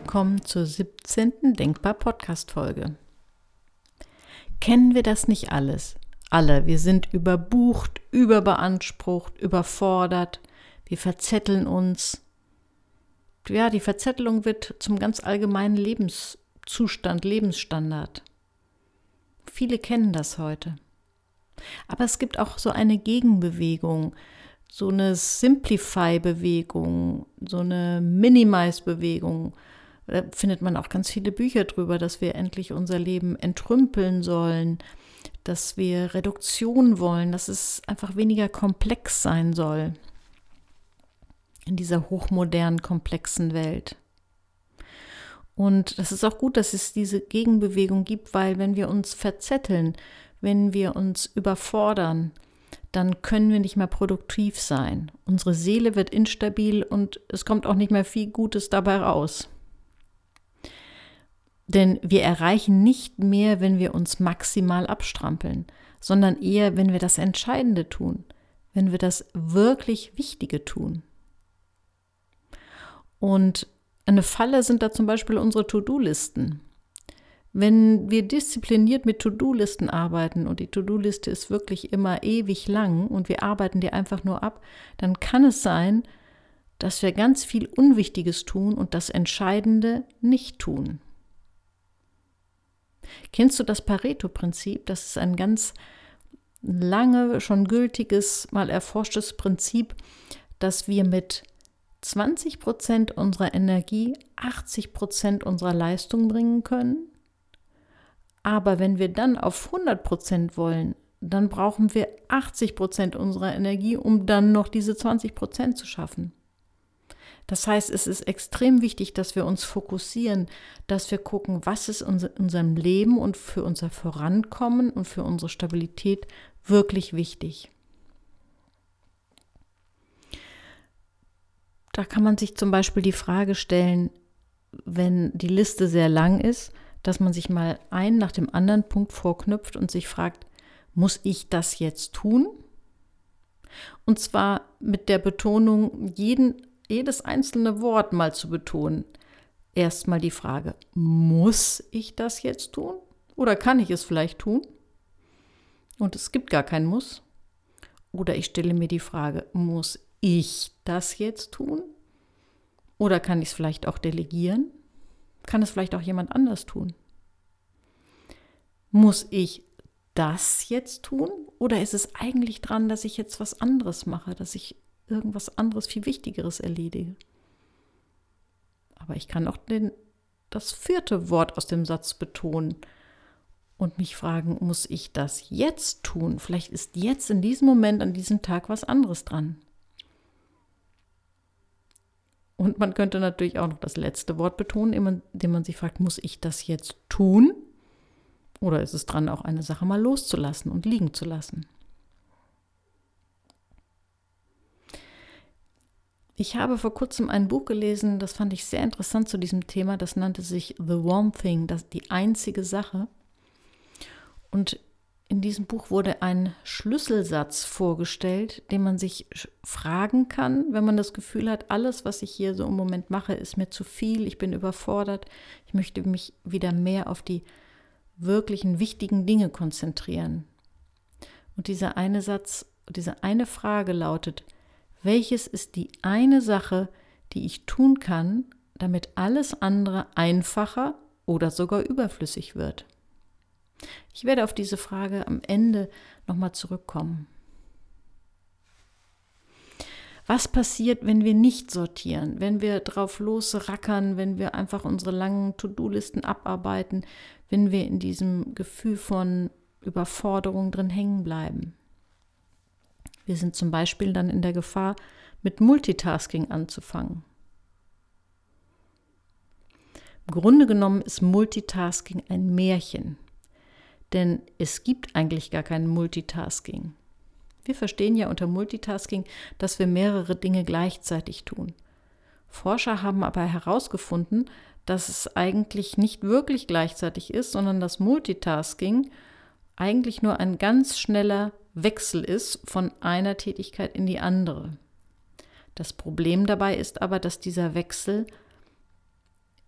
Willkommen zur 17. Denkbar Podcast Folge. Kennen wir das nicht alles? Alle, wir sind überbucht, überbeansprucht, überfordert, wir verzetteln uns. Ja, die Verzettelung wird zum ganz allgemeinen Lebenszustand, Lebensstandard. Viele kennen das heute. Aber es gibt auch so eine Gegenbewegung, so eine Simplify-Bewegung, so eine Minimize-Bewegung. Da findet man auch ganz viele Bücher drüber, dass wir endlich unser Leben entrümpeln sollen, dass wir Reduktion wollen, dass es einfach weniger komplex sein soll in dieser hochmodernen, komplexen Welt. Und das ist auch gut, dass es diese Gegenbewegung gibt, weil wenn wir uns verzetteln, wenn wir uns überfordern, dann können wir nicht mehr produktiv sein. Unsere Seele wird instabil und es kommt auch nicht mehr viel Gutes dabei raus. Denn wir erreichen nicht mehr, wenn wir uns maximal abstrampeln, sondern eher, wenn wir das Entscheidende tun, wenn wir das wirklich Wichtige tun. Und eine Falle sind da zum Beispiel unsere To-Do-Listen. Wenn wir diszipliniert mit To-Do-Listen arbeiten und die To-Do-Liste ist wirklich immer ewig lang und wir arbeiten die einfach nur ab, dann kann es sein, dass wir ganz viel Unwichtiges tun und das Entscheidende nicht tun. Kennst du das Pareto-Prinzip? Das ist ein ganz lange schon gültiges, mal erforschtes Prinzip, dass wir mit 20 Prozent unserer Energie 80 Prozent unserer Leistung bringen können aber wenn wir dann auf 100 Prozent wollen, dann brauchen wir 80 Prozent unserer Energie, um dann noch diese 20 Prozent zu schaffen. Das heißt, es ist extrem wichtig, dass wir uns fokussieren, dass wir gucken, was ist in unserem Leben und für unser Vorankommen und für unsere Stabilität wirklich wichtig. Da kann man sich zum Beispiel die Frage stellen, wenn die Liste sehr lang ist, dass man sich mal einen nach dem anderen Punkt vorknüpft und sich fragt, muss ich das jetzt tun? Und zwar mit der Betonung, jeden, jedes einzelne Wort mal zu betonen. Erstmal die Frage, muss ich das jetzt tun? Oder kann ich es vielleicht tun? Und es gibt gar kein Muss. Oder ich stelle mir die Frage, muss ich das jetzt tun? Oder kann ich es vielleicht auch delegieren? Kann es vielleicht auch jemand anders tun? Muss ich das jetzt tun? Oder ist es eigentlich dran, dass ich jetzt was anderes mache, dass ich irgendwas anderes, viel Wichtigeres erledige? Aber ich kann auch den, das vierte Wort aus dem Satz betonen und mich fragen, muss ich das jetzt tun? Vielleicht ist jetzt in diesem Moment, an diesem Tag was anderes dran. Und man könnte natürlich auch noch das letzte Wort betonen, indem man sich fragt, muss ich das jetzt tun? Oder ist es dran, auch eine Sache mal loszulassen und liegen zu lassen? Ich habe vor kurzem ein Buch gelesen, das fand ich sehr interessant zu diesem Thema. Das nannte sich The One Thing, das die einzige Sache. Und in diesem Buch wurde ein Schlüsselsatz vorgestellt, den man sich fragen kann, wenn man das Gefühl hat, alles, was ich hier so im Moment mache, ist mir zu viel, ich bin überfordert, ich möchte mich wieder mehr auf die wirklichen wichtigen Dinge konzentrieren. Und dieser eine Satz, diese eine Frage lautet, welches ist die eine Sache, die ich tun kann, damit alles andere einfacher oder sogar überflüssig wird? Ich werde auf diese Frage am Ende nochmal zurückkommen. Was passiert, wenn wir nicht sortieren, wenn wir drauf losrackern, wenn wir einfach unsere langen To-Do-Listen abarbeiten, wenn wir in diesem Gefühl von Überforderung drin hängen bleiben? Wir sind zum Beispiel dann in der Gefahr, mit Multitasking anzufangen. Im Grunde genommen ist Multitasking ein Märchen. Denn es gibt eigentlich gar kein Multitasking. Wir verstehen ja unter Multitasking, dass wir mehrere Dinge gleichzeitig tun. Forscher haben aber herausgefunden, dass es eigentlich nicht wirklich gleichzeitig ist, sondern dass Multitasking eigentlich nur ein ganz schneller Wechsel ist von einer Tätigkeit in die andere. Das Problem dabei ist aber, dass dieser Wechsel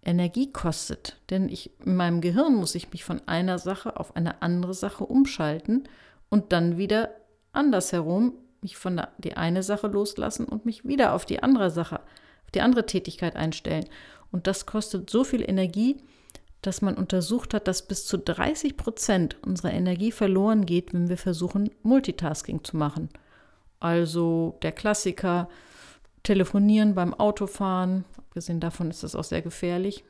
Energie kostet. Denn ich, in meinem Gehirn muss ich mich von einer Sache auf eine andere Sache umschalten und dann wieder andersherum mich von der, die eine Sache loslassen und mich wieder auf die andere Sache, auf die andere Tätigkeit einstellen. Und das kostet so viel Energie, dass man untersucht hat, dass bis zu 30 Prozent unserer Energie verloren geht, wenn wir versuchen, Multitasking zu machen. Also der Klassiker, telefonieren beim Autofahren, abgesehen davon ist das auch sehr gefährlich.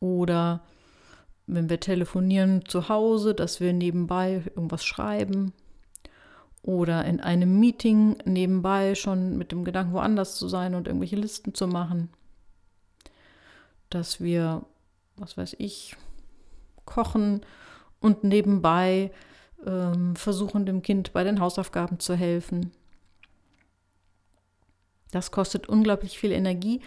Oder wenn wir telefonieren zu Hause, dass wir nebenbei irgendwas schreiben. Oder in einem Meeting nebenbei schon mit dem Gedanken, woanders zu sein und irgendwelche Listen zu machen. Dass wir, was weiß ich, kochen und nebenbei ähm, versuchen, dem Kind bei den Hausaufgaben zu helfen. Das kostet unglaublich viel Energie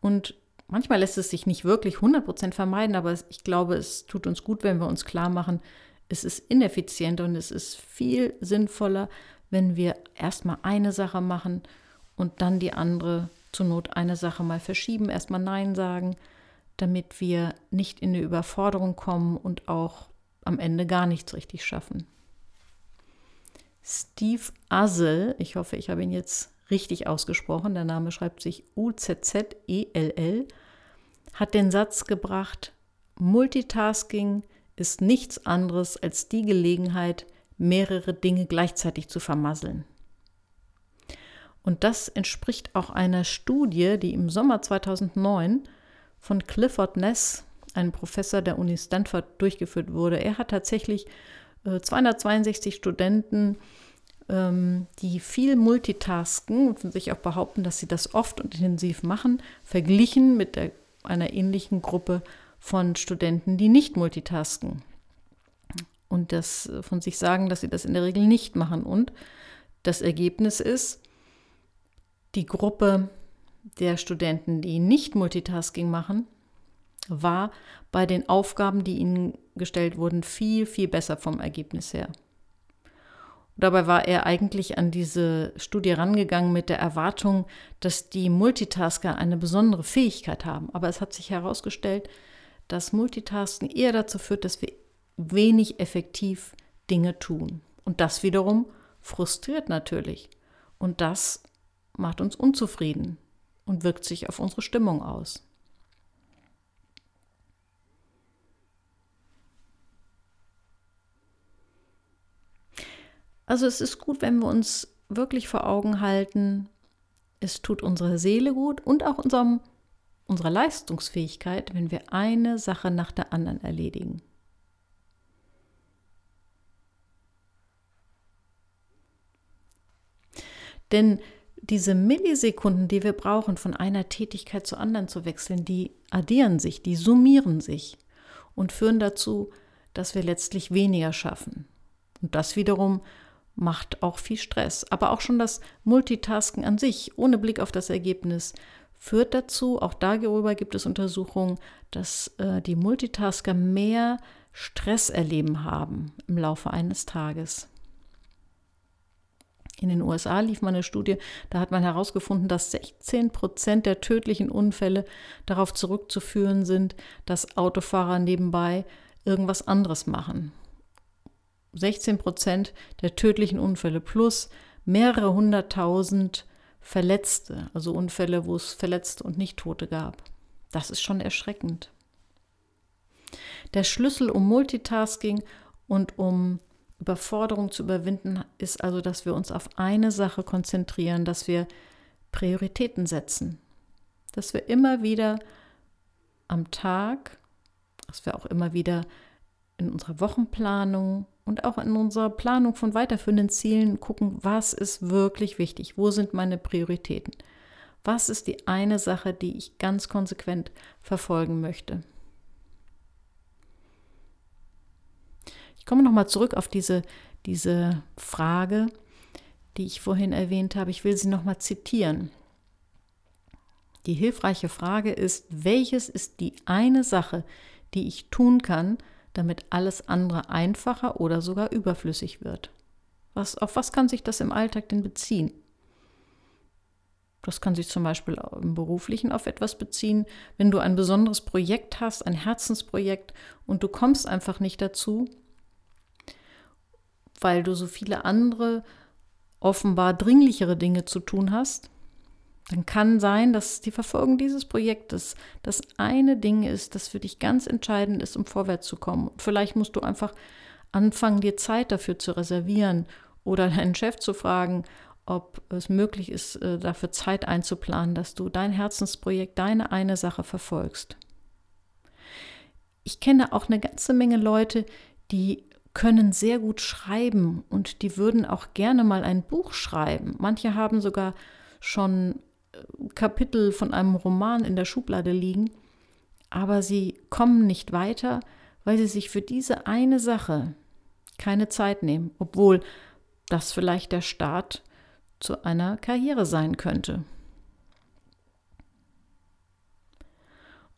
und manchmal lässt es sich nicht wirklich 100% vermeiden, aber ich glaube, es tut uns gut, wenn wir uns klar machen, es ist ineffizient und es ist viel sinnvoller, wenn wir erstmal eine Sache machen und dann die andere zur Not eine Sache mal verschieben, erstmal Nein sagen, damit wir nicht in eine Überforderung kommen und auch am Ende gar nichts richtig schaffen. Steve Uzzell, ich hoffe, ich habe ihn jetzt richtig ausgesprochen, der Name schreibt sich U-Z-Z-E-L-L, hat den Satz gebracht, Multitasking ist nichts anderes als die Gelegenheit, mehrere Dinge gleichzeitig zu vermasseln. Und das entspricht auch einer Studie, die im Sommer 2009 von Clifford Ness, einem Professor der Uni Stanford, durchgeführt wurde. Er hat tatsächlich 262 äh, Studenten ähm, die viel multitasken und sich auch behaupten, dass sie das oft und intensiv machen, verglichen mit der, einer ähnlichen Gruppe von Studenten, die nicht multitasken und das von sich sagen, dass sie das in der Regel nicht machen. Und das Ergebnis ist, die Gruppe der Studenten, die nicht Multitasking machen, war bei den Aufgaben, die ihnen gestellt wurden, viel, viel besser vom Ergebnis her. Dabei war er eigentlich an diese Studie rangegangen mit der Erwartung, dass die Multitasker eine besondere Fähigkeit haben. Aber es hat sich herausgestellt, dass Multitasking eher dazu führt, dass wir wenig effektiv Dinge tun. Und das wiederum frustriert natürlich. Und das macht uns unzufrieden und wirkt sich auf unsere Stimmung aus. Also es ist gut, wenn wir uns wirklich vor Augen halten, es tut unserer Seele gut und auch unserem, unserer Leistungsfähigkeit, wenn wir eine Sache nach der anderen erledigen. Denn diese Millisekunden, die wir brauchen, von einer Tätigkeit zur anderen zu wechseln, die addieren sich, die summieren sich und führen dazu, dass wir letztlich weniger schaffen. Und das wiederum macht auch viel Stress. Aber auch schon das Multitasken an sich, ohne Blick auf das Ergebnis, führt dazu, auch darüber gibt es Untersuchungen, dass äh, die Multitasker mehr Stress erleben haben im Laufe eines Tages. In den USA lief mal eine Studie, da hat man herausgefunden, dass 16 Prozent der tödlichen Unfälle darauf zurückzuführen sind, dass Autofahrer nebenbei irgendwas anderes machen. 16 Prozent der tödlichen Unfälle plus mehrere hunderttausend Verletzte, also Unfälle, wo es Verletzte und Nicht-Tote gab. Das ist schon erschreckend. Der Schlüssel um Multitasking und um Überforderung zu überwinden ist also, dass wir uns auf eine Sache konzentrieren, dass wir Prioritäten setzen, dass wir immer wieder am Tag, dass wir auch immer wieder in unserer Wochenplanung und auch in unserer Planung von weiterführenden Zielen gucken, was ist wirklich wichtig, wo sind meine Prioritäten, was ist die eine Sache, die ich ganz konsequent verfolgen möchte. Ich komme nochmal zurück auf diese, diese Frage, die ich vorhin erwähnt habe. Ich will sie nochmal zitieren. Die hilfreiche Frage ist, welches ist die eine Sache, die ich tun kann, damit alles andere einfacher oder sogar überflüssig wird. Was, auf was kann sich das im Alltag denn beziehen? Das kann sich zum Beispiel im beruflichen auf etwas beziehen. Wenn du ein besonderes Projekt hast, ein Herzensprojekt und du kommst einfach nicht dazu, weil du so viele andere offenbar dringlichere Dinge zu tun hast, dann kann sein, dass die Verfolgung dieses Projektes das eine Ding ist, das für dich ganz entscheidend ist, um vorwärts zu kommen. Vielleicht musst du einfach anfangen, dir Zeit dafür zu reservieren oder deinen Chef zu fragen, ob es möglich ist, äh, dafür Zeit einzuplanen, dass du dein Herzensprojekt, deine eine Sache verfolgst. Ich kenne auch eine ganze Menge Leute, die können sehr gut schreiben und die würden auch gerne mal ein Buch schreiben. Manche haben sogar schon äh, Kapitel von einem Roman in der Schublade liegen, aber sie kommen nicht weiter, weil sie sich für diese eine Sache keine Zeit nehmen, obwohl das vielleicht der Start zu einer Karriere sein könnte.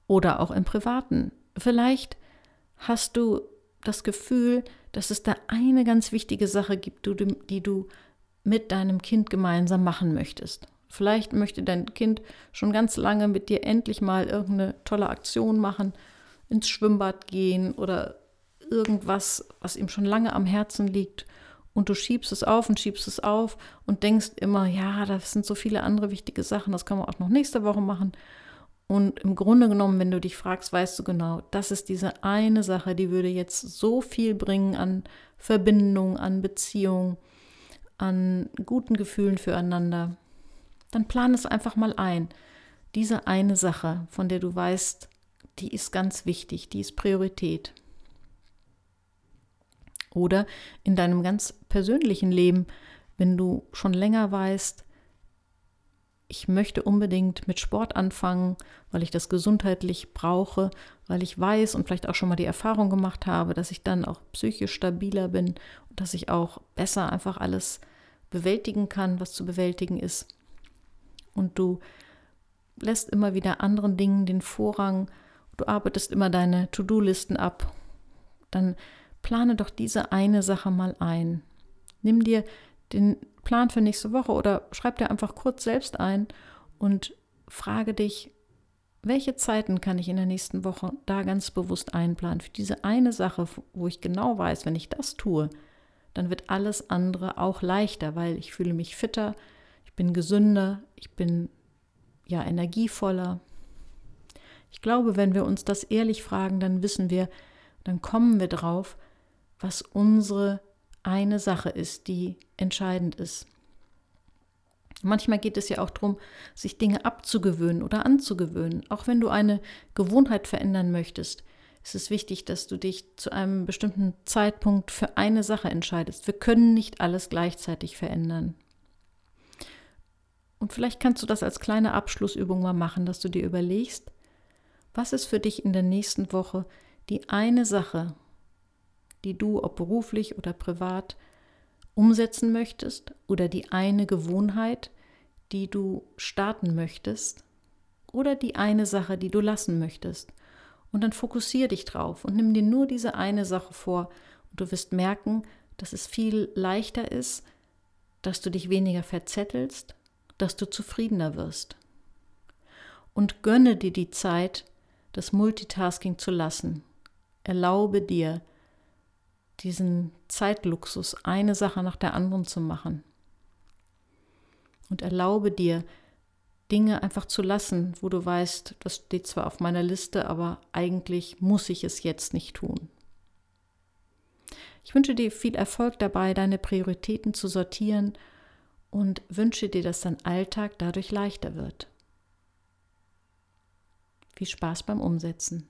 Oder auch im Privaten. Vielleicht hast du das Gefühl, dass es da eine ganz wichtige Sache gibt, die du mit deinem Kind gemeinsam machen möchtest. Vielleicht möchte dein Kind schon ganz lange mit dir endlich mal irgendeine tolle Aktion machen, ins Schwimmbad gehen oder irgendwas, was ihm schon lange am Herzen liegt und du schiebst es auf und schiebst es auf und denkst immer, ja, das sind so viele andere wichtige Sachen, das kann man auch noch nächste Woche machen. Und im Grunde genommen, wenn du dich fragst, weißt du genau, das ist diese eine Sache, die würde jetzt so viel bringen an Verbindung, an Beziehung, an guten Gefühlen füreinander. Dann plan es einfach mal ein. Diese eine Sache, von der du weißt, die ist ganz wichtig, die ist Priorität. Oder in deinem ganz persönlichen Leben, wenn du schon länger weißt, ich möchte unbedingt mit Sport anfangen, weil ich das gesundheitlich brauche, weil ich weiß und vielleicht auch schon mal die Erfahrung gemacht habe, dass ich dann auch psychisch stabiler bin und dass ich auch besser einfach alles bewältigen kann, was zu bewältigen ist. Und du lässt immer wieder anderen Dingen den Vorrang, du arbeitest immer deine To-Do-Listen ab, dann plane doch diese eine Sache mal ein. Nimm dir den Plan für nächste Woche oder schreib dir einfach kurz selbst ein und frage dich, welche Zeiten kann ich in der nächsten Woche da ganz bewusst einplanen für diese eine Sache, wo ich genau weiß, wenn ich das tue, dann wird alles andere auch leichter, weil ich fühle mich fitter, ich bin gesünder, ich bin ja energievoller. Ich glaube, wenn wir uns das ehrlich fragen, dann wissen wir, dann kommen wir drauf, was unsere eine Sache ist, die entscheidend ist. Manchmal geht es ja auch darum, sich Dinge abzugewöhnen oder anzugewöhnen. Auch wenn du eine Gewohnheit verändern möchtest, ist es wichtig, dass du dich zu einem bestimmten Zeitpunkt für eine Sache entscheidest. Wir können nicht alles gleichzeitig verändern. Und vielleicht kannst du das als kleine Abschlussübung mal machen, dass du dir überlegst, was ist für dich in der nächsten Woche die eine Sache, die du, ob beruflich oder privat, umsetzen möchtest oder die eine Gewohnheit, die du starten möchtest oder die eine Sache, die du lassen möchtest. Und dann fokussiere dich drauf und nimm dir nur diese eine Sache vor und du wirst merken, dass es viel leichter ist, dass du dich weniger verzettelst, dass du zufriedener wirst. Und gönne dir die Zeit, das Multitasking zu lassen. Erlaube dir, diesen Zeitluxus, eine Sache nach der anderen zu machen. Und erlaube dir, Dinge einfach zu lassen, wo du weißt, das steht zwar auf meiner Liste, aber eigentlich muss ich es jetzt nicht tun. Ich wünsche dir viel Erfolg dabei, deine Prioritäten zu sortieren und wünsche dir, dass dein Alltag dadurch leichter wird. Viel Spaß beim Umsetzen.